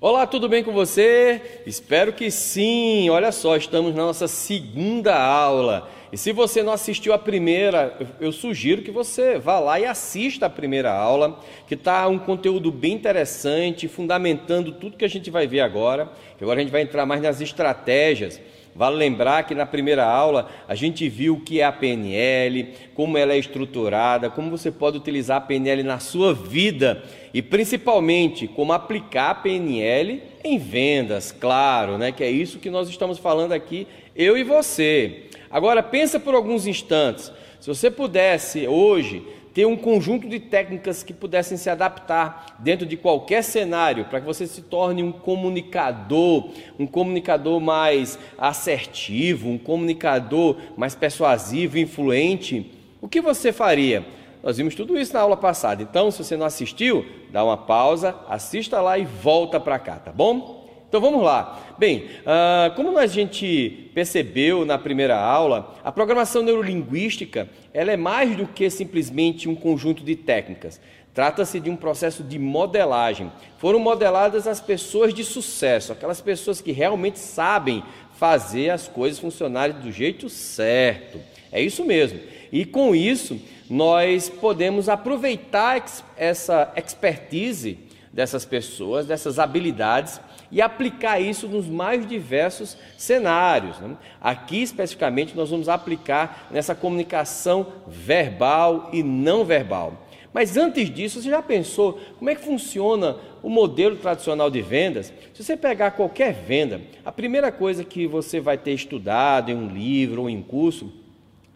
Olá, tudo bem com você? Espero que sim. Olha só, estamos na nossa segunda aula. E se você não assistiu a primeira, eu sugiro que você vá lá e assista a primeira aula, que está um conteúdo bem interessante, fundamentando tudo que a gente vai ver agora. Agora a gente vai entrar mais nas estratégias Vale lembrar que na primeira aula a gente viu o que é a PNL, como ela é estruturada, como você pode utilizar a PNL na sua vida e principalmente como aplicar a PNL em vendas, claro, né? Que é isso que nós estamos falando aqui, eu e você. Agora pensa por alguns instantes. Se você pudesse hoje ter um conjunto de técnicas que pudessem se adaptar dentro de qualquer cenário, para que você se torne um comunicador, um comunicador mais assertivo, um comunicador mais persuasivo, influente, o que você faria? Nós vimos tudo isso na aula passada. Então, se você não assistiu, dá uma pausa, assista lá e volta para cá, tá bom? Então vamos lá. Bem, uh, como a gente percebeu na primeira aula, a programação neurolinguística ela é mais do que simplesmente um conjunto de técnicas. Trata-se de um processo de modelagem. Foram modeladas as pessoas de sucesso, aquelas pessoas que realmente sabem fazer as coisas funcionarem do jeito certo. É isso mesmo. E com isso, nós podemos aproveitar essa expertise dessas pessoas, dessas habilidades e aplicar isso nos mais diversos cenários. Né? Aqui, especificamente, nós vamos aplicar nessa comunicação verbal e não verbal. Mas antes disso, você já pensou como é que funciona o modelo tradicional de vendas? Se você pegar qualquer venda, a primeira coisa que você vai ter estudado em um livro ou em um curso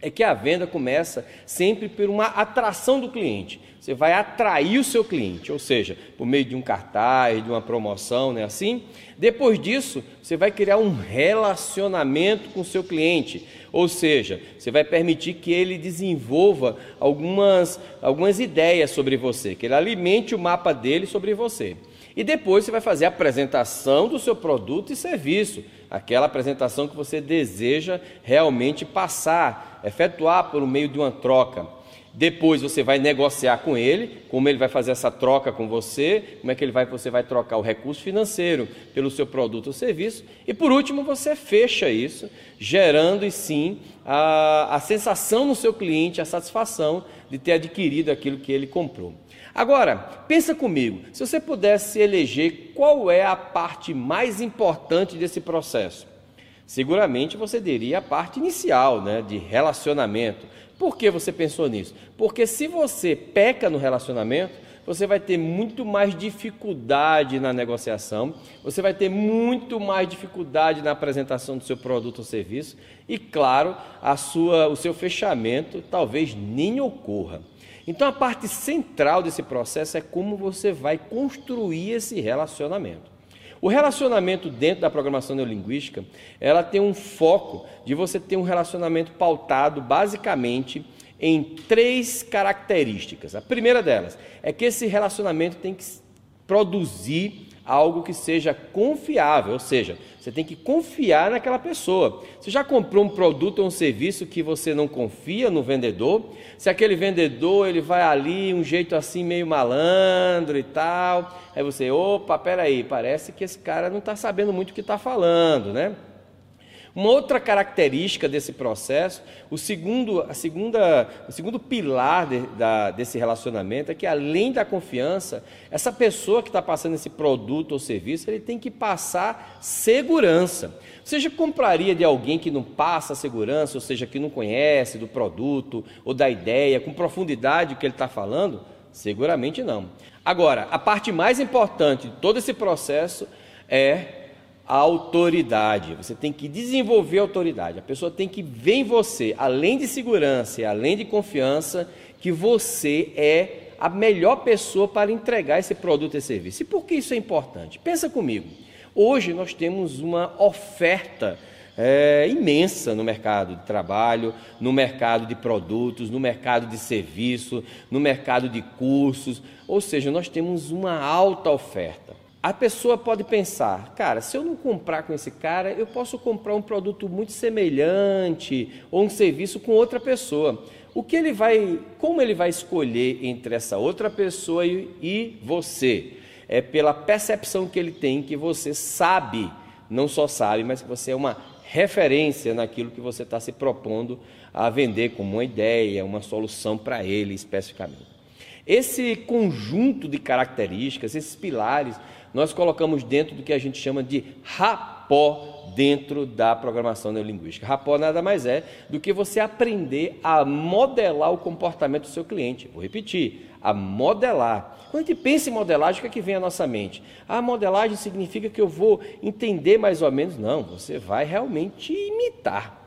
é que a venda começa sempre por uma atração do cliente. Você vai atrair o seu cliente, ou seja, por meio de um cartaz, de uma promoção, né? Assim. Depois disso, você vai criar um relacionamento com o seu cliente, ou seja, você vai permitir que ele desenvolva algumas, algumas ideias sobre você, que ele alimente o mapa dele sobre você. E depois você vai fazer a apresentação do seu produto e serviço, aquela apresentação que você deseja realmente passar, efetuar por meio de uma troca. Depois você vai negociar com ele, como ele vai fazer essa troca com você, como é que ele vai, você vai trocar o recurso financeiro pelo seu produto ou serviço. E por último, você fecha isso, gerando sim a, a sensação no seu cliente, a satisfação de ter adquirido aquilo que ele comprou. Agora, pensa comigo, se você pudesse eleger qual é a parte mais importante desse processo, seguramente você diria a parte inicial, né, de relacionamento. Por que você pensou nisso? Porque se você peca no relacionamento, você vai ter muito mais dificuldade na negociação, você vai ter muito mais dificuldade na apresentação do seu produto ou serviço e, claro, a sua, o seu fechamento talvez nem ocorra. Então a parte central desse processo é como você vai construir esse relacionamento. O relacionamento dentro da programação neurolinguística, ela tem um foco de você ter um relacionamento pautado basicamente em três características. A primeira delas é que esse relacionamento tem que produzir algo que seja confiável, ou seja, você tem que confiar naquela pessoa. Você já comprou um produto ou um serviço que você não confia no vendedor? Se aquele vendedor ele vai ali um jeito assim meio malandro e tal, aí você, opa, peraí, parece que esse cara não está sabendo muito o que está falando, né? Uma outra característica desse processo, o segundo, a segunda, o segundo pilar de, da, desse relacionamento é que, além da confiança, essa pessoa que está passando esse produto ou serviço, ele tem que passar segurança. Você já compraria de alguém que não passa segurança, ou seja, que não conhece do produto ou da ideia, com profundidade o que ele está falando? Seguramente não. Agora, a parte mais importante de todo esse processo é autoridade. Você tem que desenvolver autoridade. A pessoa tem que ver em você, além de segurança e além de confiança, que você é a melhor pessoa para entregar esse produto e serviço. E por que isso é importante? Pensa comigo. Hoje nós temos uma oferta é, imensa no mercado de trabalho, no mercado de produtos, no mercado de serviço, no mercado de cursos, ou seja, nós temos uma alta oferta. A pessoa pode pensar, cara, se eu não comprar com esse cara, eu posso comprar um produto muito semelhante ou um serviço com outra pessoa. O que ele vai, como ele vai escolher entre essa outra pessoa e, e você? é pela percepção que ele tem que você sabe, não só sabe, mas que você é uma referência naquilo que você está se propondo a vender como uma ideia, uma solução para ele especificamente. Esse conjunto de características, esses pilares, nós colocamos dentro do que a gente chama de rapó dentro da programação neurolinguística. Rapó nada mais é do que você aprender a modelar o comportamento do seu cliente. Vou repetir, a modelar. Quando a gente pensa em modelagem, o que, é que vem à nossa mente? A modelagem significa que eu vou entender mais ou menos. Não, você vai realmente imitar.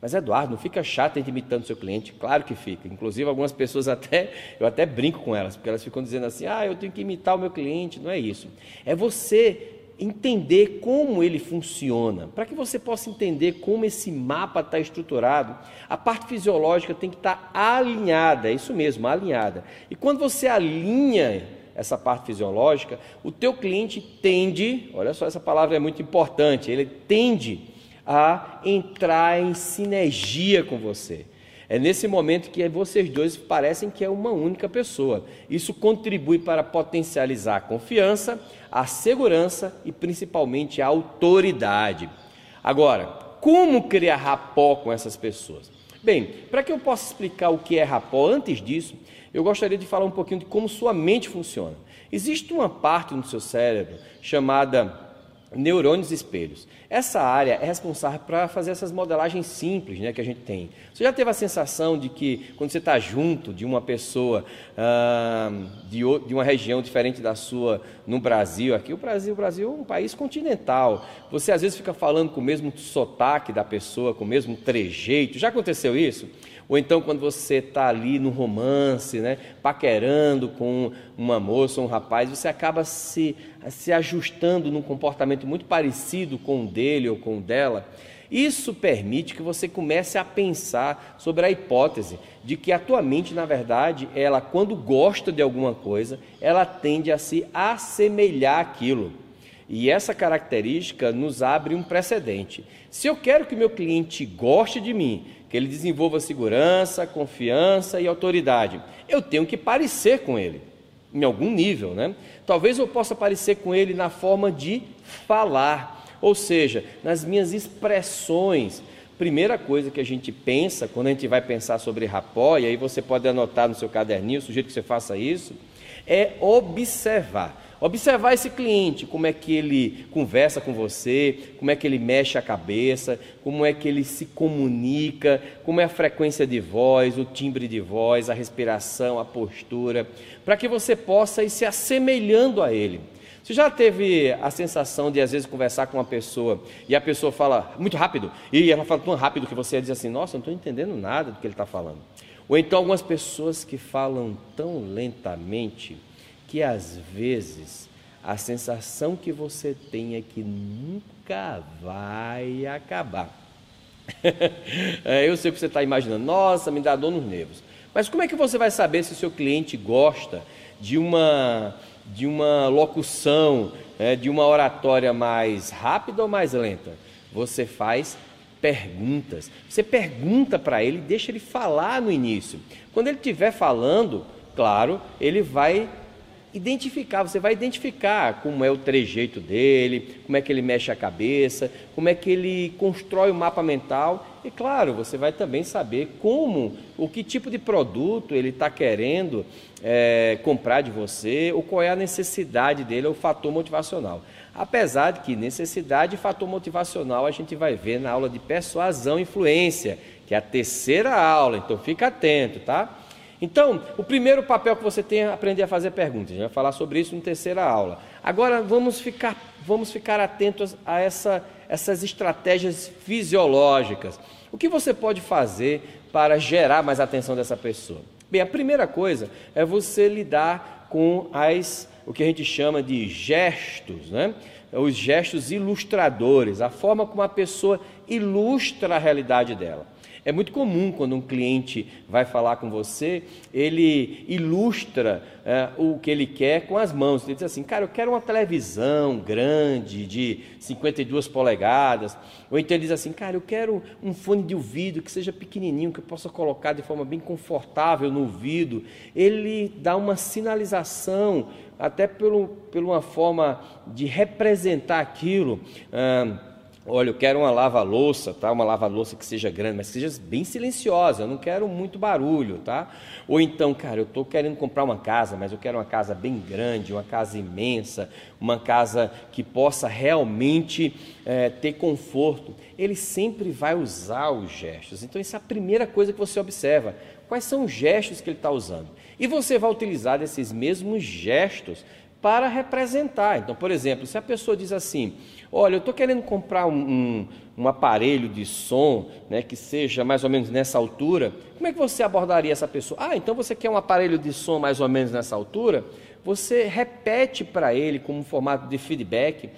Mas Eduardo, não fica chato imitando seu cliente? Claro que fica. Inclusive algumas pessoas até, eu até brinco com elas, porque elas ficam dizendo assim: "Ah, eu tenho que imitar o meu cliente". Não é isso. É você entender como ele funciona, para que você possa entender como esse mapa está estruturado, a parte fisiológica tem que estar tá alinhada, é isso mesmo, alinhada. E quando você alinha essa parte fisiológica, o teu cliente tende, olha só, essa palavra é muito importante, ele tende a entrar em sinergia com você. É nesse momento que vocês dois parecem que é uma única pessoa. Isso contribui para potencializar a confiança, a segurança e principalmente a autoridade. Agora, como criar rapó com essas pessoas? Bem, para que eu possa explicar o que é rapó, antes disso, eu gostaria de falar um pouquinho de como sua mente funciona. Existe uma parte no seu cérebro chamada neurônios espelhos. Essa área é responsável para fazer essas modelagens simples né, que a gente tem. Você já teve a sensação de que quando você está junto de uma pessoa ah, de, de, uma região diferente da sua no Brasil, aqui o Brasil, o Brasil é um país continental, você às vezes fica falando com o mesmo sotaque da pessoa, com o mesmo trejeito. Já aconteceu isso? Ou então quando você está ali no romance, né, paquerando com uma moça ou um rapaz, você acaba se, se ajustando num comportamento muito parecido com o dele ou com o dela. Isso permite que você comece a pensar sobre a hipótese de que a tua mente, na verdade, ela quando gosta de alguma coisa, ela tende a se assemelhar àquilo. E essa característica nos abre um precedente. Se eu quero que meu cliente goste de mim, que ele desenvolva segurança, confiança e autoridade. Eu tenho que parecer com ele, em algum nível, né? Talvez eu possa parecer com ele na forma de falar, ou seja, nas minhas expressões. Primeira coisa que a gente pensa quando a gente vai pensar sobre rapó, e aí você pode anotar no seu caderninho, sugiro que você faça isso, é observar. Observar esse cliente, como é que ele conversa com você, como é que ele mexe a cabeça, como é que ele se comunica, como é a frequência de voz, o timbre de voz, a respiração, a postura, para que você possa ir se assemelhando a ele. Você já teve a sensação de às vezes conversar com uma pessoa e a pessoa fala muito rápido e ela fala tão rápido que você diz assim: Nossa, não estou entendendo nada do que ele está falando. Ou então algumas pessoas que falam tão lentamente que às vezes a sensação que você tem é que nunca vai acabar. eu sei que você está imaginando, nossa, me dá dor nos nervos. Mas como é que você vai saber se o seu cliente gosta de uma, de uma locução, é, de uma oratória mais rápida ou mais lenta? Você faz perguntas. Você pergunta para ele, deixa ele falar no início. Quando ele estiver falando, claro, ele vai identificar, você vai identificar como é o trejeito dele, como é que ele mexe a cabeça, como é que ele constrói o mapa mental. E claro, você vai também saber como, o que tipo de produto ele está querendo é, comprar de você, ou qual é a necessidade dele, o fator motivacional. Apesar de que necessidade e fator motivacional a gente vai ver na aula de persuasão e influência, que é a terceira aula, então fica atento, tá? Então, o primeiro papel que você tem é aprender a fazer perguntas. A gente vai falar sobre isso na terceira aula. Agora, vamos ficar, vamos ficar atentos a essa, essas estratégias fisiológicas. O que você pode fazer para gerar mais atenção dessa pessoa? Bem, a primeira coisa é você lidar com as, o que a gente chama de gestos, né? os gestos ilustradores, a forma como a pessoa ilustra a realidade dela. É muito comum quando um cliente vai falar com você, ele ilustra é, o que ele quer com as mãos. Ele diz assim, cara, eu quero uma televisão grande de 52 polegadas. Ou então ele diz assim, cara, eu quero um fone de ouvido que seja pequenininho, que eu possa colocar de forma bem confortável no ouvido. Ele dá uma sinalização, até pelo, por uma forma de representar aquilo. Olha, eu quero uma lava-louça, tá? Uma lava-louça que seja grande, mas que seja bem silenciosa. Eu não quero muito barulho, tá? Ou então, cara, eu estou querendo comprar uma casa, mas eu quero uma casa bem grande, uma casa imensa, uma casa que possa realmente é, ter conforto. Ele sempre vai usar os gestos. Então, essa é a primeira coisa que você observa. Quais são os gestos que ele está usando? E você vai utilizar esses mesmos gestos para representar. Então, por exemplo, se a pessoa diz assim: Olha, eu estou querendo comprar um, um, um, aparelho de som né, que seja mais ou menos nessa altura, como é que você abordaria essa pessoa? Ah, então você quer um aparelho de som mais ou menos nessa altura? Você repete para ele como formato de feedback,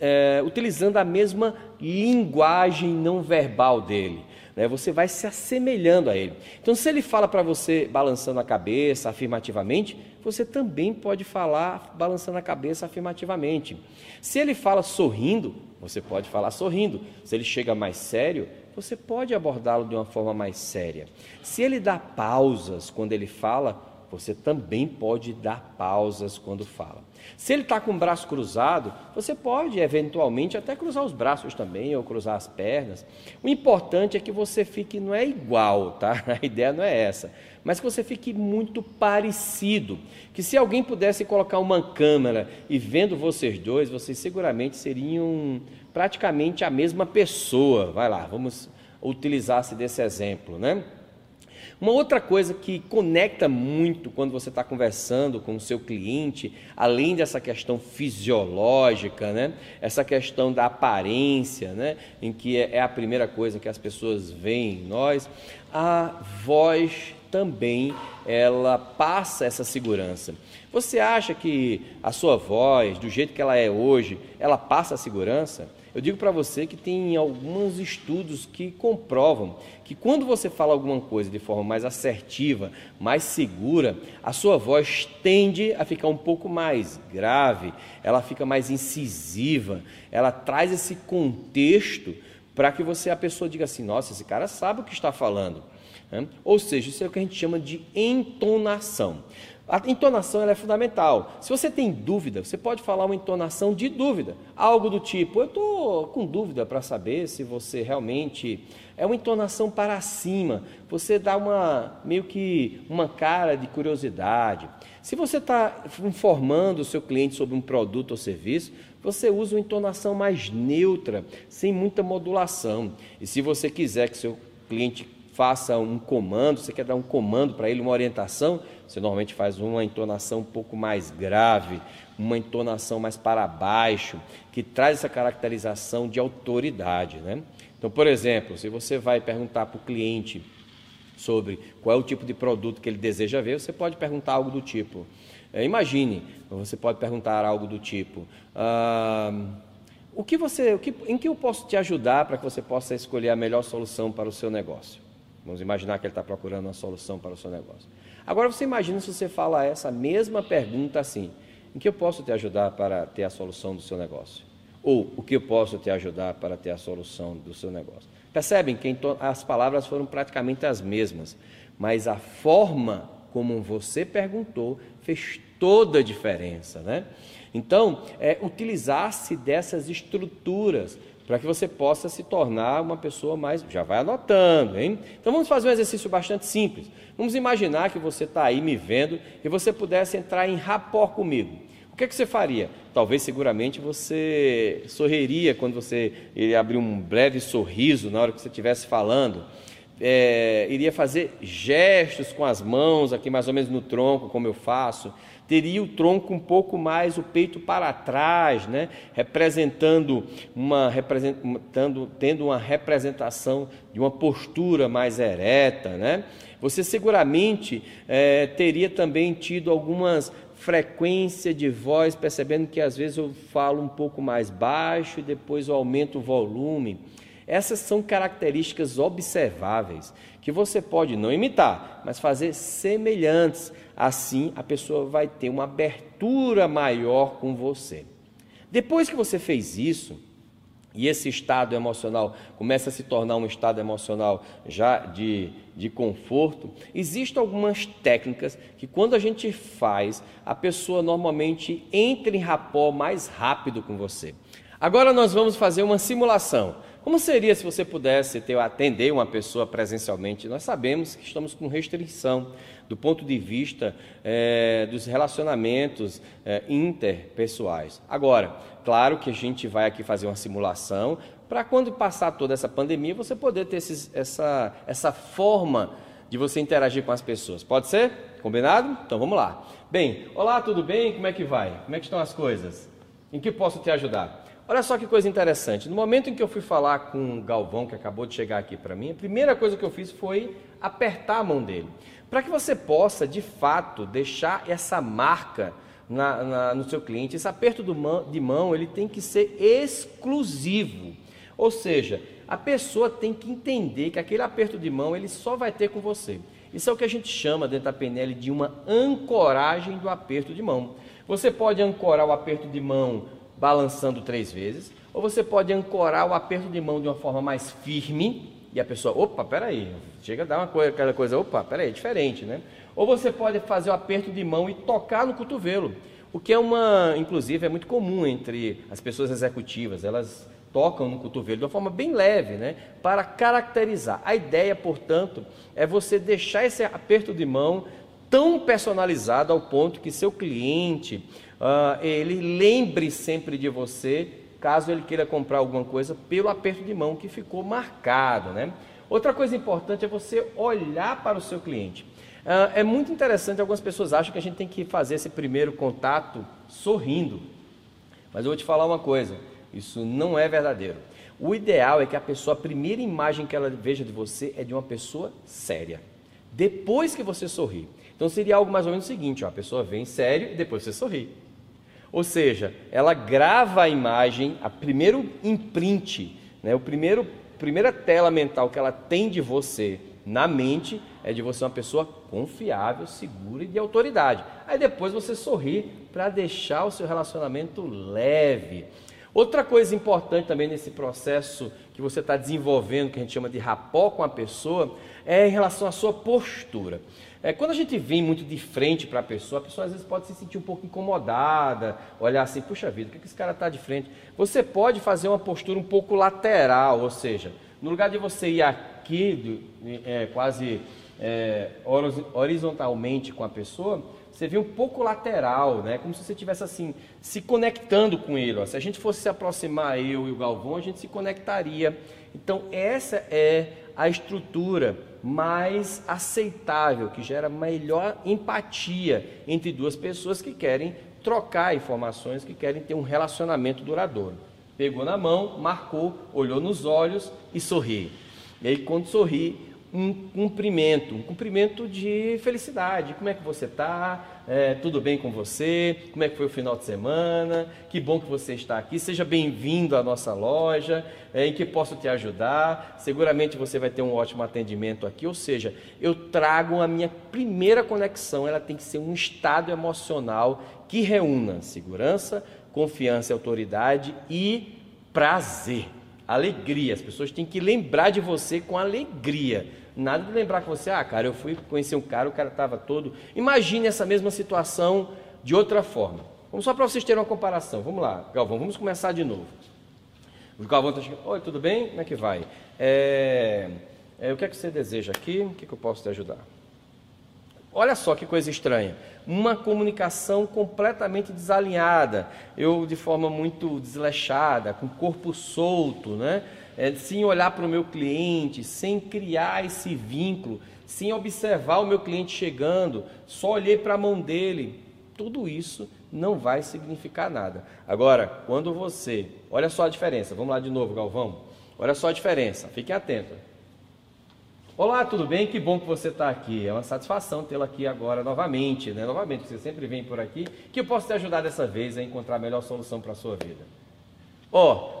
é, utilizando a mesma linguagem não verbal dele né? você vai se assemelhando a ele. Então, se ele fala para você balançando a cabeça afirmativamente, você também pode falar balançando a cabeça afirmativamente. Se ele fala sorrindo, você pode falar sorrindo. Se ele chega mais sério, você pode abordá-lo de uma forma mais séria. Se ele dá pausas quando ele fala, você também pode dar pausas quando fala. Se ele está com o braço cruzado, você pode eventualmente até cruzar os braços também ou cruzar as pernas. O importante é que você fique, não é igual, tá? A ideia não é essa, mas que você fique muito parecido. Que se alguém pudesse colocar uma câmera e vendo vocês dois, vocês seguramente seriam praticamente a mesma pessoa. Vai lá, vamos utilizar-se desse exemplo, né? Uma outra coisa que conecta muito quando você está conversando com o seu cliente, além dessa questão fisiológica, né? essa questão da aparência, né? em que é, é a primeira coisa que as pessoas veem em nós, a voz também ela passa essa segurança. Você acha que a sua voz, do jeito que ela é hoje, ela passa a segurança? Eu digo para você que tem alguns estudos que comprovam que quando você fala alguma coisa de forma mais assertiva, mais segura, a sua voz tende a ficar um pouco mais grave, ela fica mais incisiva, ela traz esse contexto para que você a pessoa diga assim: "Nossa, esse cara sabe o que está falando". Ou seja, isso é o que a gente chama de entonação. A entonação é fundamental. Se você tem dúvida, você pode falar uma entonação de dúvida. Algo do tipo, eu estou com dúvida para saber se você realmente. É uma entonação para cima. Você dá uma meio que uma cara de curiosidade. Se você está informando o seu cliente sobre um produto ou serviço, você usa uma entonação mais neutra, sem muita modulação. E se você quiser que seu cliente faça um comando, você quer dar um comando para ele, uma orientação, você normalmente faz uma entonação um pouco mais grave, uma entonação mais para baixo, que traz essa caracterização de autoridade. Né? Então, por exemplo, se você vai perguntar para o cliente sobre qual é o tipo de produto que ele deseja ver, você pode perguntar algo do tipo: é, imagine, você pode perguntar algo do tipo. Ah, o que você, o que, em que eu posso te ajudar para que você possa escolher a melhor solução para o seu negócio? Vamos imaginar que ele está procurando uma solução para o seu negócio. Agora você imagina se você fala essa mesma pergunta assim: em que eu posso te ajudar para ter a solução do seu negócio? Ou o que eu posso te ajudar para ter a solução do seu negócio? Percebem que as palavras foram praticamente as mesmas, mas a forma como você perguntou fez toda a diferença, né? Então, é, utilizar-se dessas estruturas para que você possa se tornar uma pessoa mais. Já vai anotando, hein? Então vamos fazer um exercício bastante simples. Vamos imaginar que você está aí me vendo e você pudesse entrar em rapport comigo. O que, é que você faria? Talvez, seguramente, você sorriria quando você iria abrir um breve sorriso na hora que você estivesse falando. É, iria fazer gestos com as mãos aqui mais ou menos no tronco, como eu faço teria o tronco um pouco mais, o peito para trás, né? representando uma, representando, tendo uma representação de uma postura mais ereta. Né? Você seguramente é, teria também tido algumas frequência de voz, percebendo que às vezes eu falo um pouco mais baixo e depois eu aumento o volume. Essas são características observáveis que você pode não imitar, mas fazer semelhantes. Assim, a pessoa vai ter uma abertura maior com você. Depois que você fez isso, e esse estado emocional começa a se tornar um estado emocional já de, de conforto, existem algumas técnicas que, quando a gente faz, a pessoa normalmente entra em rapó mais rápido com você. Agora nós vamos fazer uma simulação. Como seria se você pudesse ter, atender uma pessoa presencialmente? Nós sabemos que estamos com restrição do ponto de vista é, dos relacionamentos é, interpessoais. Agora, claro que a gente vai aqui fazer uma simulação para quando passar toda essa pandemia você poder ter esses, essa, essa forma de você interagir com as pessoas. Pode ser? Combinado? Então vamos lá. Bem, olá, tudo bem? Como é que vai? Como é que estão as coisas? Em que posso te ajudar? Olha só que coisa interessante. No momento em que eu fui falar com o Galvão, que acabou de chegar aqui para mim, a primeira coisa que eu fiz foi apertar a mão dele. Para que você possa, de fato, deixar essa marca na, na, no seu cliente, esse aperto de mão ele tem que ser exclusivo. Ou seja, a pessoa tem que entender que aquele aperto de mão ele só vai ter com você. Isso é o que a gente chama dentro da PNL de uma ancoragem do aperto de mão. Você pode ancorar o aperto de mão balançando três vezes, ou você pode ancorar o aperto de mão de uma forma mais firme, e a pessoa, opa, peraí, chega a dar uma coisa, aquela coisa, opa, peraí, é diferente, né? Ou você pode fazer o aperto de mão e tocar no cotovelo, o que é uma, inclusive, é muito comum entre as pessoas executivas, elas tocam no cotovelo de uma forma bem leve, né? Para caracterizar. A ideia, portanto, é você deixar esse aperto de mão tão personalizado ao ponto que seu cliente, uh, ele lembre sempre de você caso ele queira comprar alguma coisa pelo aperto de mão que ficou marcado, né? Outra coisa importante é você olhar para o seu cliente. Uh, é muito interessante, algumas pessoas acham que a gente tem que fazer esse primeiro contato sorrindo. Mas eu vou te falar uma coisa, isso não é verdadeiro. O ideal é que a pessoa, a primeira imagem que ela veja de você é de uma pessoa séria. Depois que você sorri. Então seria algo mais ou menos o seguinte: ó, a pessoa vem sério e depois você sorri. Ou seja, ela grava a imagem, a primeiro imprint, né, o primeiro primeira tela mental que ela tem de você na mente é de você uma pessoa confiável, segura e de autoridade. Aí depois você sorri para deixar o seu relacionamento leve. Outra coisa importante também nesse processo que você está desenvolvendo, que a gente chama de rapó com a pessoa, é em relação à sua postura. É, quando a gente vem muito de frente para a pessoa, a pessoa às vezes pode se sentir um pouco incomodada, olhar assim, puxa vida, o que, que esse cara está de frente? Você pode fazer uma postura um pouco lateral, ou seja, no lugar de você ir aqui, é, quase é, horizontalmente com a pessoa, você vem um pouco lateral, né? como se você estivesse assim, se conectando com ele. Ó. Se a gente fosse se aproximar, eu e o Galvão, a gente se conectaria. Então, essa é a estrutura mais aceitável, que gera melhor empatia entre duas pessoas que querem trocar informações, que querem ter um relacionamento duradouro. Pegou na mão, marcou, olhou nos olhos e sorri. E aí, quando sorri, um cumprimento, um cumprimento de felicidade. Como é que você está? É, tudo bem com você? Como é que foi o final de semana? Que bom que você está aqui. Seja bem-vindo à nossa loja. É, em que posso te ajudar? Seguramente você vai ter um ótimo atendimento aqui. Ou seja, eu trago a minha primeira conexão. Ela tem que ser um estado emocional que reúna segurança, confiança, autoridade e prazer alegria. As pessoas têm que lembrar de você com alegria. Nada de lembrar que você, ah, cara, eu fui conhecer um cara, o cara estava todo. Imagine essa mesma situação de outra forma. Vamos só para vocês terem uma comparação. Vamos lá, Galvão, vamos começar de novo. O Galvão está chegando. Oi, tudo bem? Como é que vai? É... É, o que é que você deseja aqui? O que, é que eu posso te ajudar? Olha só que coisa estranha. Uma comunicação completamente desalinhada. Eu, de forma muito desleixada, com o corpo solto, né? É, sem olhar para o meu cliente, sem criar esse vínculo, sem observar o meu cliente chegando, só olhei para a mão dele. Tudo isso não vai significar nada. Agora, quando você. Olha só a diferença. Vamos lá de novo, Galvão. Olha só a diferença. Fiquem atentos. Olá, tudo bem? Que bom que você está aqui. É uma satisfação tê-lo aqui agora novamente, né? Novamente, você sempre vem por aqui. Que eu posso te ajudar dessa vez a encontrar a melhor solução para a sua vida. Ó, oh,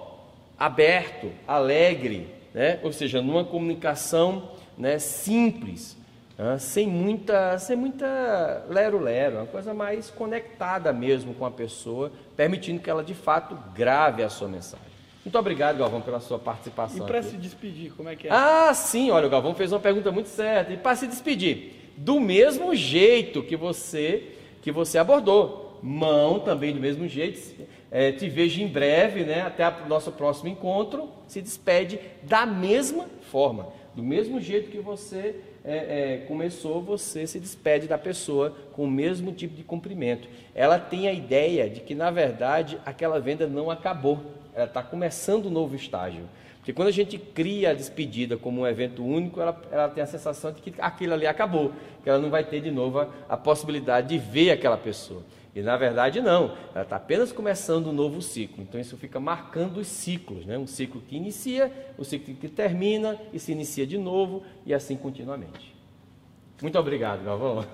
aberto, alegre, né? ou seja, numa comunicação né, simples, né? sem muita, sem muita lero-lero, uma coisa mais conectada mesmo com a pessoa, permitindo que ela de fato grave a sua mensagem. Muito obrigado, Galvão, pela sua participação. E para se despedir, como é que é? Ah, sim, olha, o Galvão fez uma pergunta muito certa. E para se despedir, do mesmo jeito que você que você abordou, mão também do mesmo jeito. É, te vejo em breve, né? Até o nosso próximo encontro. Se despede da mesma forma, do mesmo jeito que você é, é, começou, você se despede da pessoa com o mesmo tipo de cumprimento. Ela tem a ideia de que, na verdade, aquela venda não acabou ela está começando um novo estágio. Porque quando a gente cria a despedida como um evento único, ela, ela tem a sensação de que aquilo ali acabou, que ela não vai ter de novo a, a possibilidade de ver aquela pessoa. E na verdade não, ela está apenas começando um novo ciclo. Então isso fica marcando os ciclos, né? um ciclo que inicia, um ciclo que termina e se inicia de novo e assim continuamente. Muito obrigado, Galvão.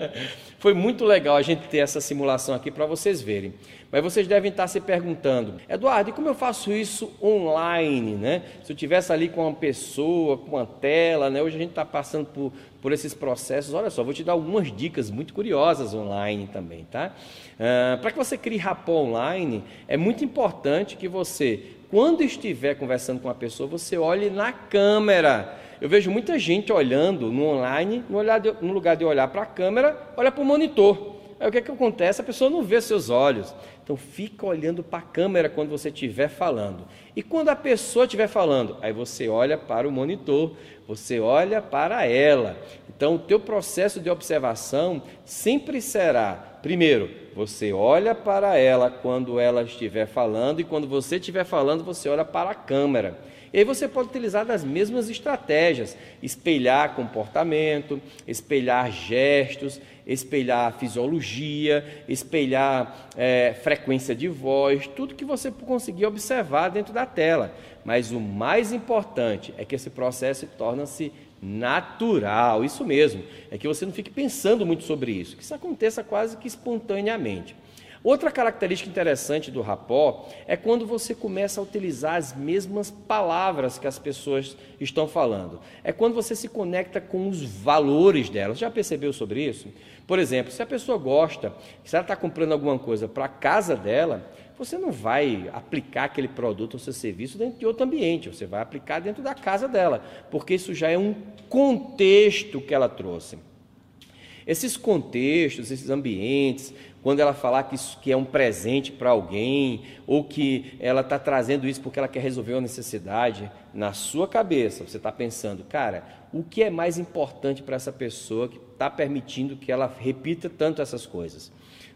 Foi muito legal a gente ter essa simulação aqui para vocês verem. Mas vocês devem estar se perguntando, Eduardo, e como eu faço isso online, né? Se eu tivesse ali com uma pessoa, com uma tela, né? Hoje a gente está passando por, por esses processos. Olha só, vou te dar algumas dicas muito curiosas online também, tá? Ah, para que você crie rapó online, é muito importante que você, quando estiver conversando com uma pessoa, você olhe na câmera. Eu vejo muita gente olhando no online, no, de, no lugar de olhar para a câmera, olha para o monitor. Aí o que, é que acontece? A pessoa não vê seus olhos. Então fica olhando para a câmera quando você estiver falando. E quando a pessoa estiver falando, aí você olha para o monitor, você olha para ela. Então o teu processo de observação sempre será, primeiro, você olha para ela quando ela estiver falando e quando você estiver falando, você olha para a câmera. E aí você pode utilizar das mesmas estratégias, espelhar comportamento, espelhar gestos, espelhar fisiologia, espelhar é, frequência de voz, tudo que você conseguir observar dentro da tela. Mas o mais importante é que esse processo torna-se natural, isso mesmo, é que você não fique pensando muito sobre isso, que isso aconteça quase que espontaneamente. Outra característica interessante do rapó é quando você começa a utilizar as mesmas palavras que as pessoas estão falando. É quando você se conecta com os valores delas. Já percebeu sobre isso? Por exemplo, se a pessoa gosta, se ela está comprando alguma coisa para a casa dela, você não vai aplicar aquele produto ou seu serviço dentro de outro ambiente, você vai aplicar dentro da casa dela, porque isso já é um contexto que ela trouxe. Esses contextos, esses ambientes, quando ela falar que isso que é um presente para alguém, ou que ela está trazendo isso porque ela quer resolver uma necessidade, na sua cabeça você está pensando, cara, o que é mais importante para essa pessoa que está permitindo que ela repita tanto essas coisas?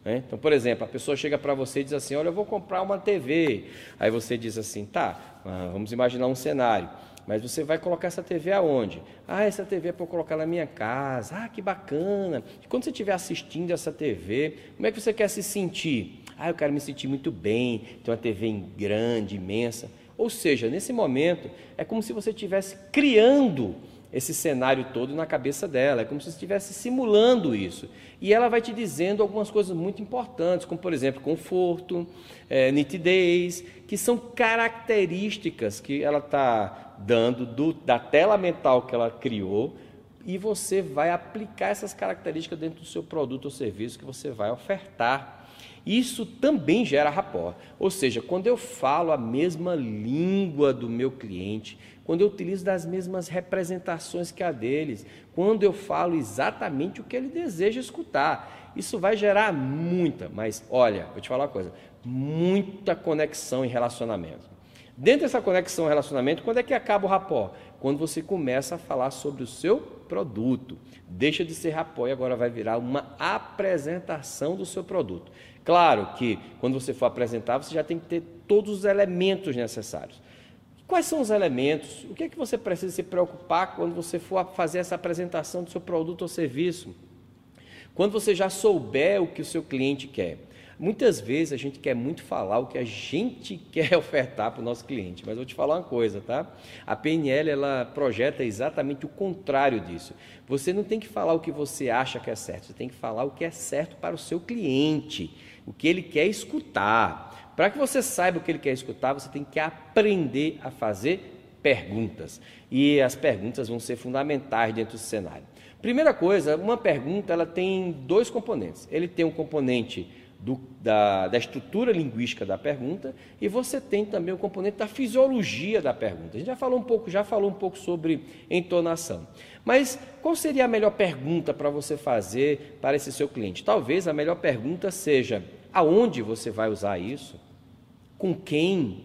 Né? Então, por exemplo, a pessoa chega para você e diz assim: Olha, eu vou comprar uma TV. Aí você diz assim: Tá, ah, vamos imaginar um cenário. Mas você vai colocar essa TV aonde? Ah, essa TV é para colocar na minha casa. Ah, que bacana. E quando você estiver assistindo essa TV, como é que você quer se sentir? Ah, eu quero me sentir muito bem, ter uma TV grande, imensa. Ou seja, nesse momento, é como se você estivesse criando esse cenário todo na cabeça dela, é como se estivesse simulando isso. E ela vai te dizendo algumas coisas muito importantes, como por exemplo, conforto, é, nitidez, que são características que ela está dando do, da tela mental que ela criou, e você vai aplicar essas características dentro do seu produto ou serviço que você vai ofertar. Isso também gera rapport. Ou seja, quando eu falo a mesma língua do meu cliente, quando eu utilizo das mesmas representações que a deles, quando eu falo exatamente o que ele deseja escutar, isso vai gerar muita, mas olha, vou te falar uma coisa, muita conexão em relacionamento. Dentro dessa conexão e relacionamento, quando é que acaba o rapport? Quando você começa a falar sobre o seu produto. Deixa de ser rapport e agora vai virar uma apresentação do seu produto. Claro que quando você for apresentar, você já tem que ter todos os elementos necessários. Quais são os elementos? O que é que você precisa se preocupar quando você for fazer essa apresentação do seu produto ou serviço? Quando você já souber o que o seu cliente quer. Muitas vezes a gente quer muito falar o que a gente quer ofertar para o nosso cliente, mas vou te falar uma coisa, tá? A PNL ela projeta exatamente o contrário disso. Você não tem que falar o que você acha que é certo, você tem que falar o que é certo para o seu cliente o que ele quer escutar. Para que você saiba o que ele quer escutar, você tem que aprender a fazer perguntas. E as perguntas vão ser fundamentais dentro do cenário. Primeira coisa, uma pergunta ela tem dois componentes. Ele tem um componente do, da, da, estrutura linguística da pergunta e você tem também o componente da fisiologia da pergunta. A gente já falou um pouco, já falou um pouco sobre entonação. Mas qual seria a melhor pergunta para você fazer para esse seu cliente? Talvez a melhor pergunta seja aonde você vai usar isso, com quem.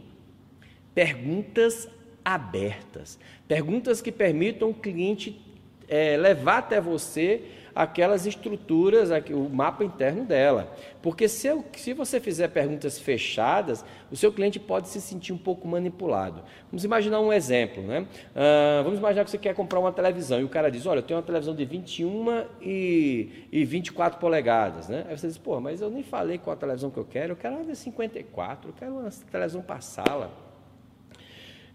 Perguntas abertas, perguntas que permitam o cliente é, levar até você aquelas estruturas, o mapa interno dela. Porque se, eu, se você fizer perguntas fechadas, o seu cliente pode se sentir um pouco manipulado. Vamos imaginar um exemplo. Né? Uh, vamos imaginar que você quer comprar uma televisão e o cara diz: Olha, eu tenho uma televisão de 21 e, e 24 polegadas. Né? Aí você diz: Pô, mas eu nem falei qual a televisão que eu quero, eu quero uma de 54, eu quero uma televisão para sala.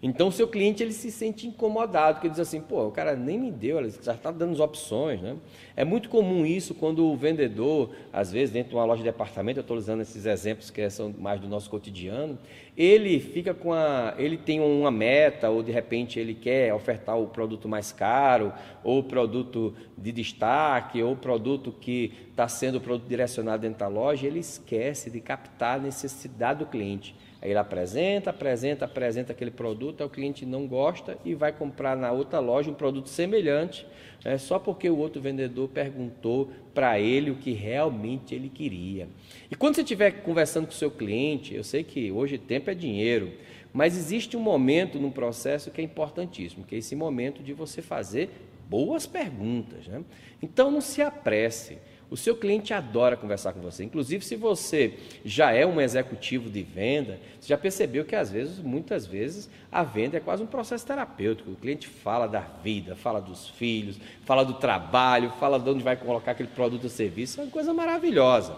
Então, o seu cliente ele se sente incomodado, porque ele diz assim, pô, o cara nem me deu, ele já está dando as opções. Né? É muito comum isso quando o vendedor, às vezes, dentro de uma loja de departamento, eu estou usando esses exemplos que são mais do nosso cotidiano, ele fica com a. ele tem uma meta, ou de repente ele quer ofertar o produto mais caro, ou o produto de destaque, ou o produto que está sendo o produto direcionado dentro da loja, ele esquece de captar a necessidade do cliente. Aí ele apresenta, apresenta, apresenta aquele produto, aí o cliente não gosta e vai comprar na outra loja um produto semelhante, né, só porque o outro vendedor perguntou para ele o que realmente ele queria. E quando você estiver conversando com o seu cliente, eu sei que hoje tempo é dinheiro, mas existe um momento no processo que é importantíssimo, que é esse momento de você fazer boas perguntas. Né? Então não se apresse. O seu cliente adora conversar com você. Inclusive, se você já é um executivo de venda, você já percebeu que às vezes, muitas vezes, a venda é quase um processo terapêutico. O cliente fala da vida, fala dos filhos, fala do trabalho, fala de onde vai colocar aquele produto ou serviço. É uma coisa maravilhosa.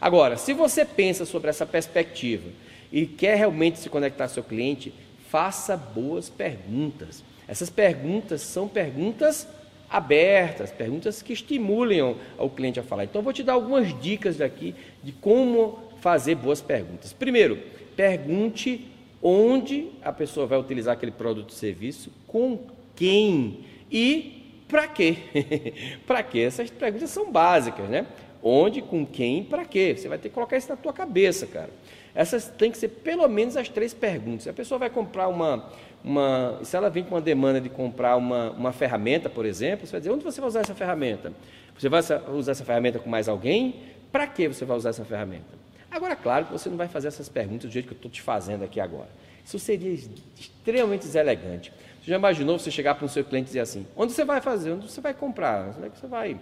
Agora, se você pensa sobre essa perspectiva e quer realmente se conectar ao seu cliente, faça boas perguntas. Essas perguntas são perguntas abertas, perguntas que estimulem o cliente a falar. Então, eu vou te dar algumas dicas daqui de como fazer boas perguntas. Primeiro, pergunte onde a pessoa vai utilizar aquele produto ou serviço, com quem e para quê. para quê? Essas perguntas são básicas, né? Onde, com quem para quê? Você vai ter que colocar isso na tua cabeça, cara. Essas têm que ser pelo menos as três perguntas. A pessoa vai comprar uma, uma, se ela vem com uma demanda de comprar uma, uma ferramenta, por exemplo, você vai dizer, onde você vai usar essa ferramenta? Você vai usar essa ferramenta com mais alguém? Para que você vai usar essa ferramenta? Agora, claro que você não vai fazer essas perguntas do jeito que eu estou te fazendo aqui agora. Isso seria extremamente deselegante. Você já imaginou você chegar para um seu cliente e dizer assim, onde você vai fazer? Onde você vai comprar? Onde é que você vai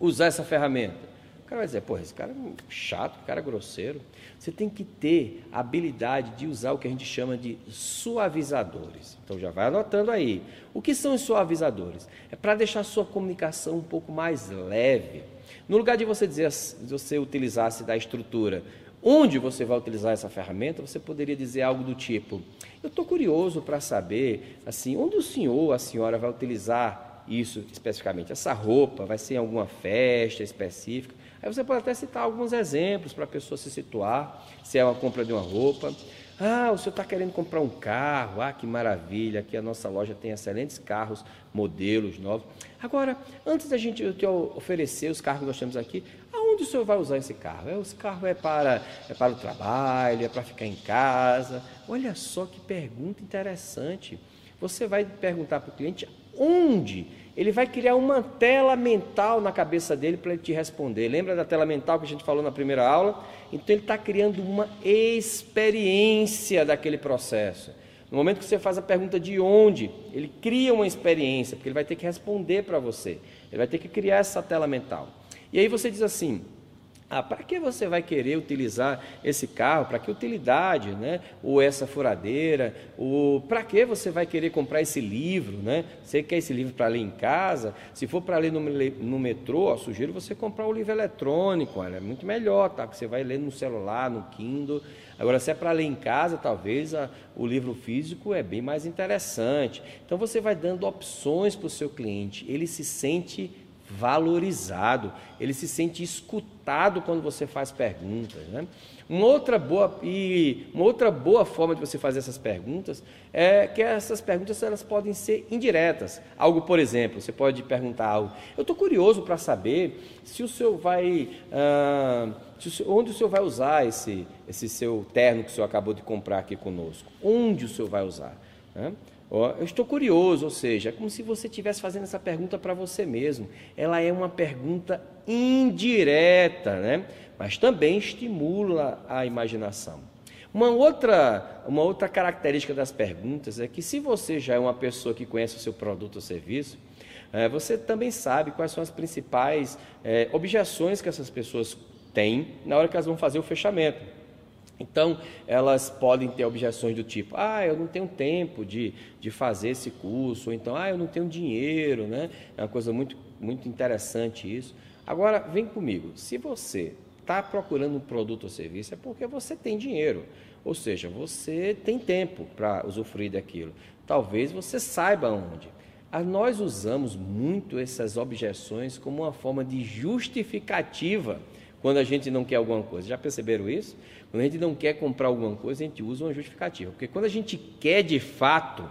usar essa ferramenta? O cara vai dizer, pô, esse cara é chato, cara é grosseiro. Você tem que ter a habilidade de usar o que a gente chama de suavizadores. Então já vai anotando aí. O que são os suavizadores? É para deixar a sua comunicação um pouco mais leve. No lugar de você dizer, de você utilizasse da estrutura, onde você vai utilizar essa ferramenta, você poderia dizer algo do tipo: Eu estou curioso para saber, assim, onde o senhor, a senhora vai utilizar isso especificamente? Essa roupa vai ser em alguma festa específica? Aí você pode até citar alguns exemplos para a pessoa se situar, se é uma compra de uma roupa. Ah, o senhor está querendo comprar um carro, ah, que maravilha, aqui a nossa loja tem excelentes carros, modelos novos. Agora, antes da gente te oferecer os carros que nós temos aqui, aonde o senhor vai usar esse carro? É, esse carro é para, é para o trabalho, é para ficar em casa. Olha só que pergunta interessante. Você vai perguntar para o cliente onde ele vai criar uma tela mental na cabeça dele para ele te responder. Lembra da tela mental que a gente falou na primeira aula? Então ele está criando uma experiência daquele processo. No momento que você faz a pergunta de onde, ele cria uma experiência, porque ele vai ter que responder para você. Ele vai ter que criar essa tela mental. E aí você diz assim: ah, para que você vai querer utilizar esse carro? Para que utilidade, né? Ou essa furadeira? Ou para que você vai querer comprar esse livro, né? Você quer esse livro para ler em casa? Se for para ler no, no metrô, ó, sugiro você comprar o livro eletrônico, olha, é muito melhor, tá? Porque você vai ler no celular, no Kindle. Agora, se é para ler em casa, talvez a, o livro físico é bem mais interessante. Então, você vai dando opções para o seu cliente. Ele se sente valorizado, ele se sente escutado quando você faz perguntas. Né? Uma outra boa e uma outra boa forma de você fazer essas perguntas é que essas perguntas elas podem ser indiretas. Algo, por exemplo, você pode perguntar algo. Eu estou curioso para saber se o senhor vai, ah, o senhor, onde o senhor vai usar esse esse seu terno que o senhor acabou de comprar aqui conosco. Onde o senhor vai usar? Né? Eu estou curioso, ou seja, é como se você estivesse fazendo essa pergunta para você mesmo. Ela é uma pergunta indireta, né? mas também estimula a imaginação. Uma outra, uma outra característica das perguntas é que, se você já é uma pessoa que conhece o seu produto ou serviço, é, você também sabe quais são as principais é, objeções que essas pessoas têm na hora que elas vão fazer o fechamento. Então, elas podem ter objeções do tipo: ah, eu não tenho tempo de, de fazer esse curso, ou então, ah, eu não tenho dinheiro, né? É uma coisa muito, muito interessante isso. Agora, vem comigo: se você está procurando um produto ou serviço, é porque você tem dinheiro, ou seja, você tem tempo para usufruir daquilo. Talvez você saiba onde. Ah, nós usamos muito essas objeções como uma forma de justificativa quando a gente não quer alguma coisa. Já perceberam isso? Quando a gente não quer comprar alguma coisa, a gente usa uma justificativa. Porque quando a gente quer de fato,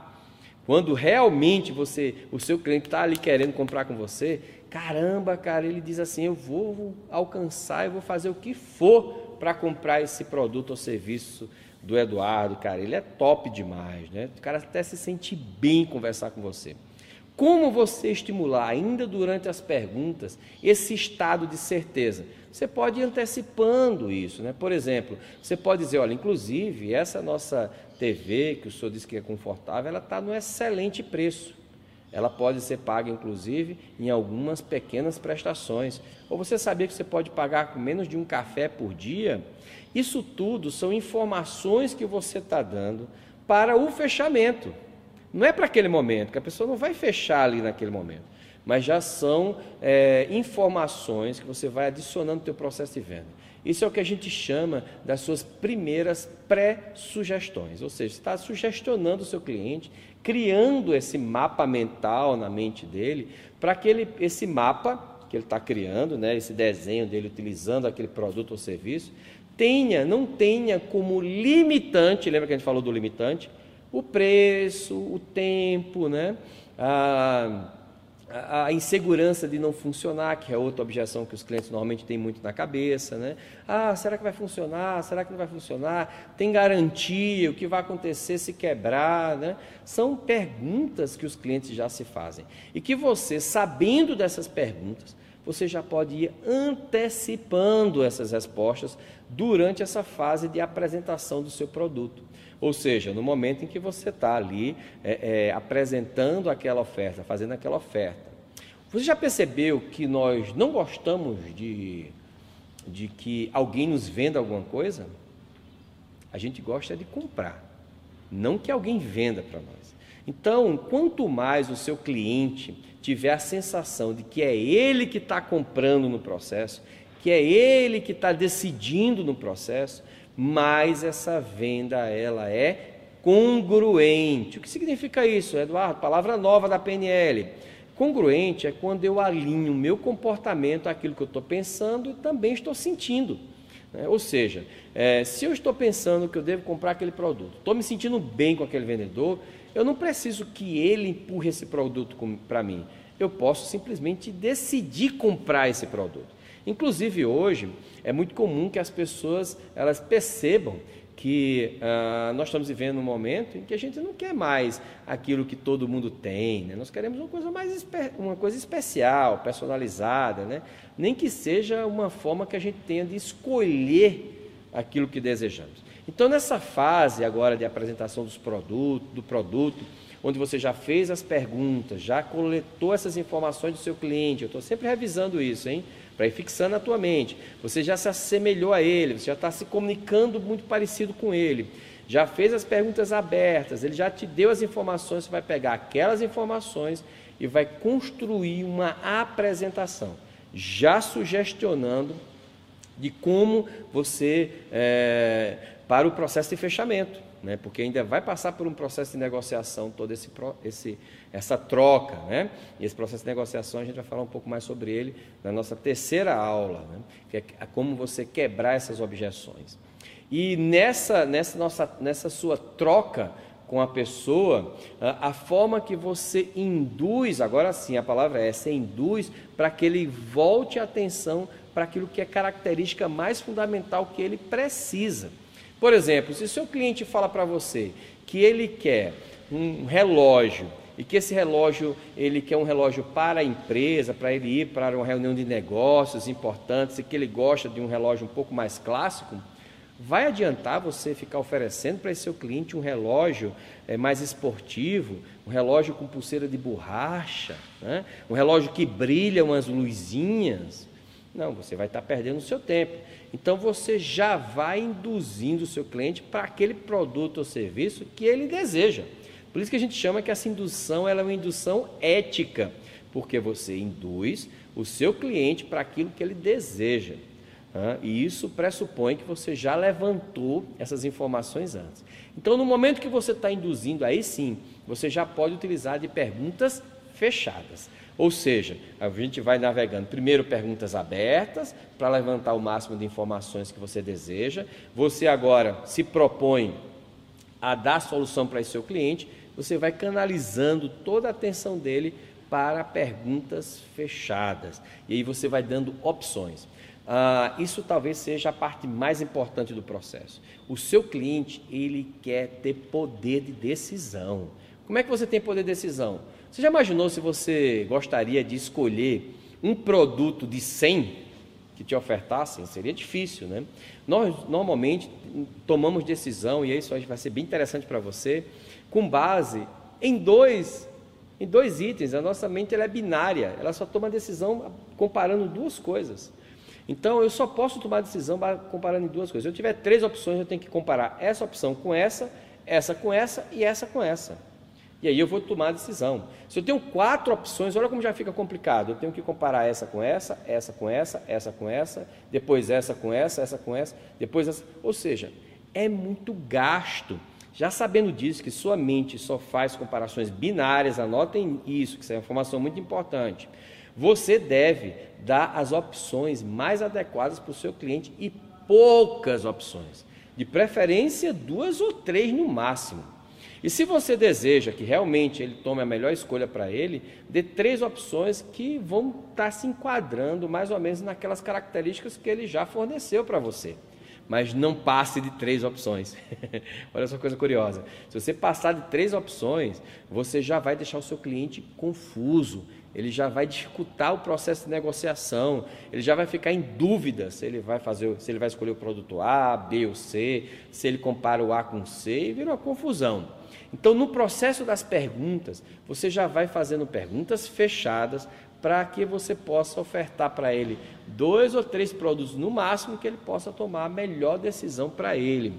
quando realmente você, o seu cliente está ali querendo comprar com você, caramba, cara, ele diz assim: eu vou alcançar, eu vou fazer o que for para comprar esse produto ou serviço do Eduardo, cara. Ele é top demais, né? O cara até se sente bem conversar com você. Como você estimular, ainda durante as perguntas, esse estado de certeza? Você pode ir antecipando isso, né? Por exemplo, você pode dizer, olha, inclusive, essa nossa TV, que o senhor disse que é confortável, ela está no excelente preço. Ela pode ser paga, inclusive, em algumas pequenas prestações. Ou você sabia que você pode pagar com menos de um café por dia? Isso tudo são informações que você está dando para o fechamento. Não é para aquele momento, que a pessoa não vai fechar ali naquele momento, mas já são é, informações que você vai adicionando no teu processo de venda. Isso é o que a gente chama das suas primeiras pré-sugestões, ou seja, você está sugestionando o seu cliente, criando esse mapa mental na mente dele, para que ele, esse mapa que ele está criando, né, esse desenho dele utilizando aquele produto ou serviço, tenha, não tenha como limitante, lembra que a gente falou do limitante? o preço, o tempo, né? a, a, insegurança de não funcionar, que é outra objeção que os clientes normalmente têm muito na cabeça. Né? Ah, será que vai funcionar? Será que não vai funcionar? Tem garantia? O que vai acontecer se quebrar? Né? São perguntas que os clientes já se fazem. E que você, sabendo dessas perguntas, você já pode ir antecipando essas respostas durante essa fase de apresentação do seu produto. Ou seja, no momento em que você está ali é, é, apresentando aquela oferta, fazendo aquela oferta. Você já percebeu que nós não gostamos de, de que alguém nos venda alguma coisa? A gente gosta de comprar, não que alguém venda para nós. Então, quanto mais o seu cliente tiver a sensação de que é ele que está comprando no processo, que é ele que está decidindo no processo, mas essa venda ela é congruente. O que significa isso, Eduardo? Palavra nova da PNL. Congruente é quando eu alinho o meu comportamento àquilo que eu estou pensando e também estou sentindo. Né? Ou seja, é, se eu estou pensando que eu devo comprar aquele produto, estou me sentindo bem com aquele vendedor, eu não preciso que ele empurre esse produto para mim. Eu posso simplesmente decidir comprar esse produto. Inclusive hoje é muito comum que as pessoas elas percebam que uh, nós estamos vivendo um momento em que a gente não quer mais aquilo que todo mundo tem, né? nós queremos uma coisa mais uma coisa especial, personalizada, né? nem que seja uma forma que a gente tenha de escolher aquilo que desejamos. Então nessa fase agora de apresentação dos produtos, do produto, onde você já fez as perguntas, já coletou essas informações do seu cliente, eu estou sempre revisando isso, hein? para ir fixando na tua mente. Você já se assemelhou a ele, você já está se comunicando muito parecido com ele, já fez as perguntas abertas, ele já te deu as informações, você vai pegar aquelas informações e vai construir uma apresentação, já sugestionando de como você, é, para o processo de fechamento. né? porque ainda vai passar por um processo de negociação, toda esse, esse, essa troca. Né? E esse processo de negociação a gente vai falar um pouco mais sobre ele na nossa terceira aula, né? que é como você quebrar essas objeções. E nessa, nessa, nossa, nessa sua troca com a pessoa, a forma que você induz, agora sim a palavra é essa, induz para que ele volte a atenção para aquilo que é característica mais fundamental que ele precisa. Por exemplo, se o seu cliente fala para você que ele quer um relógio e que esse relógio ele quer um relógio para a empresa, para ele ir para uma reunião de negócios importantes e que ele gosta de um relógio um pouco mais clássico, vai adiantar você ficar oferecendo para esse seu cliente um relógio é, mais esportivo, um relógio com pulseira de borracha, né? um relógio que brilha umas luzinhas? Não, você vai estar perdendo o seu tempo. Então você já vai induzindo o seu cliente para aquele produto ou serviço que ele deseja. Por isso que a gente chama que essa indução ela é uma indução ética, porque você induz o seu cliente para aquilo que ele deseja. E isso pressupõe que você já levantou essas informações antes. Então, no momento que você está induzindo, aí sim, você já pode utilizar de perguntas fechadas. Ou seja, a gente vai navegando primeiro perguntas abertas para levantar o máximo de informações que você deseja. Você agora se propõe a dar solução para esse seu cliente, você vai canalizando toda a atenção dele para perguntas fechadas. E aí você vai dando opções. Ah, isso talvez seja a parte mais importante do processo. O seu cliente, ele quer ter poder de decisão. Como é que você tem poder de decisão? Você já imaginou se você gostaria de escolher um produto de 100 que te ofertassem? Seria difícil, né? Nós normalmente tomamos decisão, e isso vai ser bem interessante para você, com base em dois, em dois itens. A nossa mente ela é binária, ela só toma decisão comparando duas coisas. Então eu só posso tomar decisão comparando duas coisas. Se eu tiver três opções, eu tenho que comparar essa opção com essa, essa com essa e essa com essa. E aí eu vou tomar a decisão. Se eu tenho quatro opções, olha como já fica complicado. Eu tenho que comparar essa com essa, essa com essa, essa com essa, depois essa com essa, essa com essa, depois essa. Ou seja, é muito gasto. Já sabendo disso, que sua mente só faz comparações binárias, anotem isso, que isso é uma informação muito importante. Você deve dar as opções mais adequadas para o seu cliente e poucas opções. De preferência, duas ou três no máximo. E se você deseja que realmente ele tome a melhor escolha para ele, dê três opções que vão estar tá se enquadrando mais ou menos naquelas características que ele já forneceu para você. Mas não passe de três opções. Olha só coisa curiosa. Se você passar de três opções, você já vai deixar o seu cliente confuso ele já vai dificultar o processo de negociação, ele já vai ficar em dúvida se ele vai fazer, se ele vai escolher o produto A, B ou C, se ele compara o A com o C, e vira uma confusão. Então, no processo das perguntas, você já vai fazendo perguntas fechadas para que você possa ofertar para ele dois ou três produtos no máximo que ele possa tomar a melhor decisão para ele.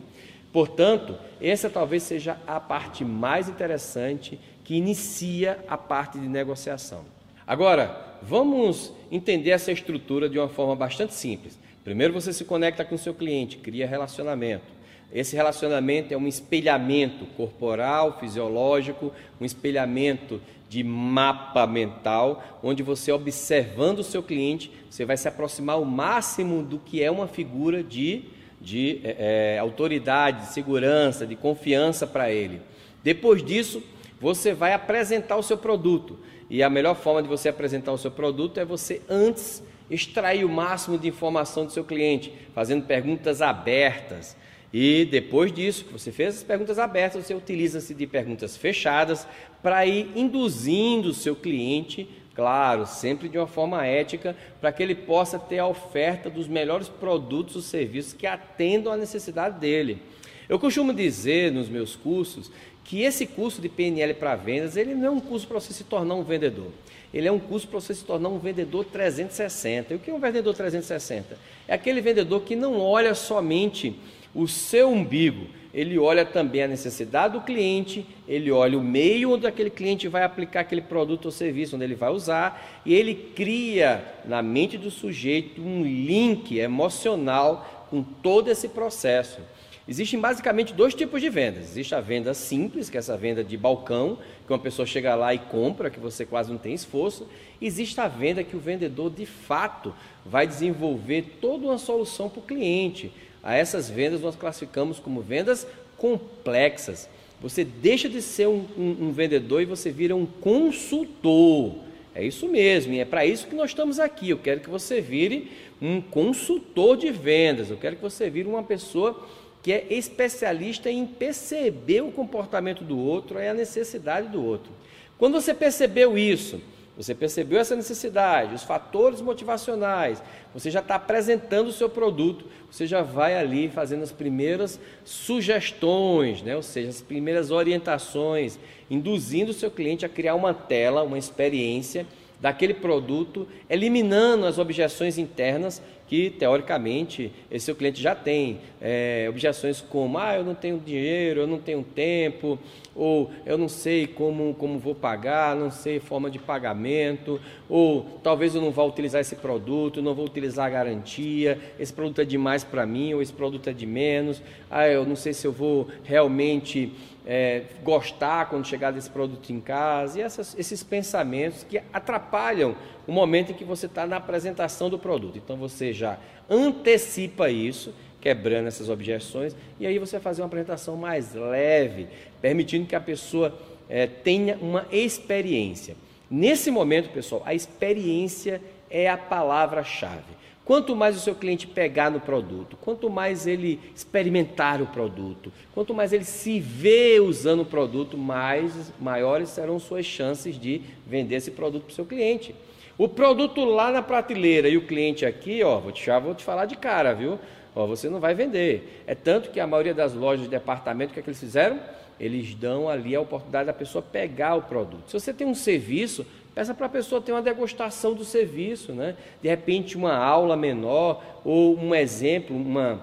Portanto, essa talvez seja a parte mais interessante que inicia a parte de negociação. Agora, vamos entender essa estrutura de uma forma bastante simples. Primeiro você se conecta com o seu cliente, cria relacionamento. Esse relacionamento é um espelhamento corporal, fisiológico, um espelhamento de mapa mental, onde você observando o seu cliente, você vai se aproximar ao máximo do que é uma figura de, de é, é autoridade, de segurança, de confiança para ele. Depois disso, você vai apresentar o seu produto. E a melhor forma de você apresentar o seu produto é você antes extrair o máximo de informação do seu cliente, fazendo perguntas abertas. E depois disso, que você fez as perguntas abertas, você utiliza-se de perguntas fechadas para ir induzindo o seu cliente, claro, sempre de uma forma ética, para que ele possa ter a oferta dos melhores produtos ou serviços que atendam à necessidade dele. Eu costumo dizer nos meus cursos que esse curso de PNL para vendas, ele não é um curso para você se tornar um vendedor. Ele é um curso para você se tornar um vendedor 360. E o que é um vendedor 360? É aquele vendedor que não olha somente o seu umbigo, ele olha também a necessidade do cliente, ele olha o meio onde aquele cliente vai aplicar aquele produto ou serviço, onde ele vai usar, e ele cria na mente do sujeito um link emocional com todo esse processo. Existem basicamente dois tipos de vendas. Existe a venda simples, que é essa venda de balcão, que uma pessoa chega lá e compra, que você quase não tem esforço. Existe a venda que o vendedor de fato vai desenvolver toda uma solução para o cliente. A essas vendas nós classificamos como vendas complexas. Você deixa de ser um, um, um vendedor e você vira um consultor. É isso mesmo, e é para isso que nós estamos aqui. Eu quero que você vire um consultor de vendas. Eu quero que você vire uma pessoa que é especialista em perceber o comportamento do outro e a necessidade do outro. Quando você percebeu isso, você percebeu essa necessidade, os fatores motivacionais, você já está apresentando o seu produto, você já vai ali fazendo as primeiras sugestões, né? ou seja, as primeiras orientações, induzindo o seu cliente a criar uma tela, uma experiência daquele produto, eliminando as objeções internas que, teoricamente, esse seu cliente já tem. É, objeções como, ah, eu não tenho dinheiro, eu não tenho tempo, ou eu não sei como, como vou pagar, não sei forma de pagamento, ou talvez eu não vá utilizar esse produto, não vou utilizar a garantia, esse produto é demais para mim, ou esse produto é de menos, ah, eu não sei se eu vou realmente é, gostar quando chegar desse produto em casa, e essas, esses pensamentos que atrapalham o momento em que você está na apresentação do produto. Então você já antecipa isso, quebrando essas objeções, e aí você vai fazer uma apresentação mais leve, permitindo que a pessoa é, tenha uma experiência. Nesse momento, pessoal, a experiência é a palavra-chave. Quanto mais o seu cliente pegar no produto, quanto mais ele experimentar o produto, quanto mais ele se vê usando o produto, mais maiores serão suas chances de vender esse produto para o seu cliente. O produto lá na prateleira e o cliente aqui, ó, vou te, já vou te falar de cara, viu? Ó, você não vai vender. É tanto que a maioria das lojas de departamento, o que, é que eles fizeram? Eles dão ali a oportunidade da pessoa pegar o produto. Se você tem um serviço, Peça para a pessoa ter uma degustação do serviço, né? De repente uma aula menor ou um exemplo, uma,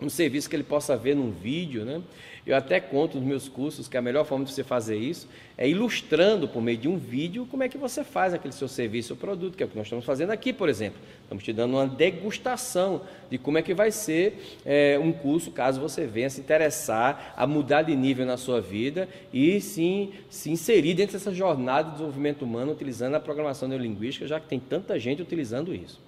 um serviço que ele possa ver num vídeo, né? Eu até conto nos meus cursos que a melhor forma de você fazer isso é ilustrando por meio de um vídeo como é que você faz aquele seu serviço ou produto, que é o que nós estamos fazendo aqui, por exemplo. Estamos te dando uma degustação de como é que vai ser é, um curso, caso você venha se interessar a mudar de nível na sua vida e sim se inserir dentro dessa jornada de desenvolvimento humano utilizando a programação neurolinguística, já que tem tanta gente utilizando isso.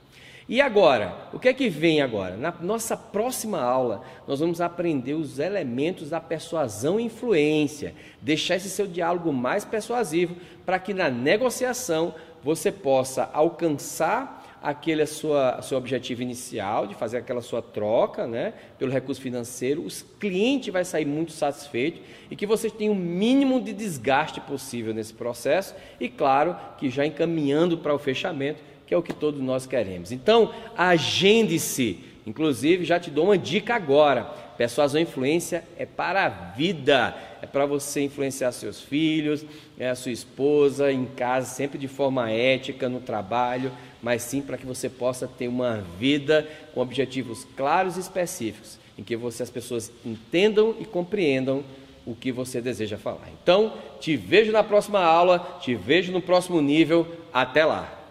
E agora, o que é que vem agora? Na nossa próxima aula, nós vamos aprender os elementos da persuasão e influência, deixar esse seu diálogo mais persuasivo para que na negociação você possa alcançar aquele sua, seu objetivo inicial de fazer aquela sua troca, né, pelo recurso financeiro, o cliente vai sair muito satisfeito e que você tenha o mínimo de desgaste possível nesse processo. E claro que já encaminhando para o fechamento que é o que todos nós queremos. Então, agende-se. Inclusive, já te dou uma dica agora. Persuasão e influência é para a vida, é para você influenciar seus filhos, é a sua esposa, em casa, sempre de forma ética, no trabalho, mas sim para que você possa ter uma vida com objetivos claros e específicos, em que você, as pessoas entendam e compreendam o que você deseja falar. Então, te vejo na próxima aula, te vejo no próximo nível. Até lá!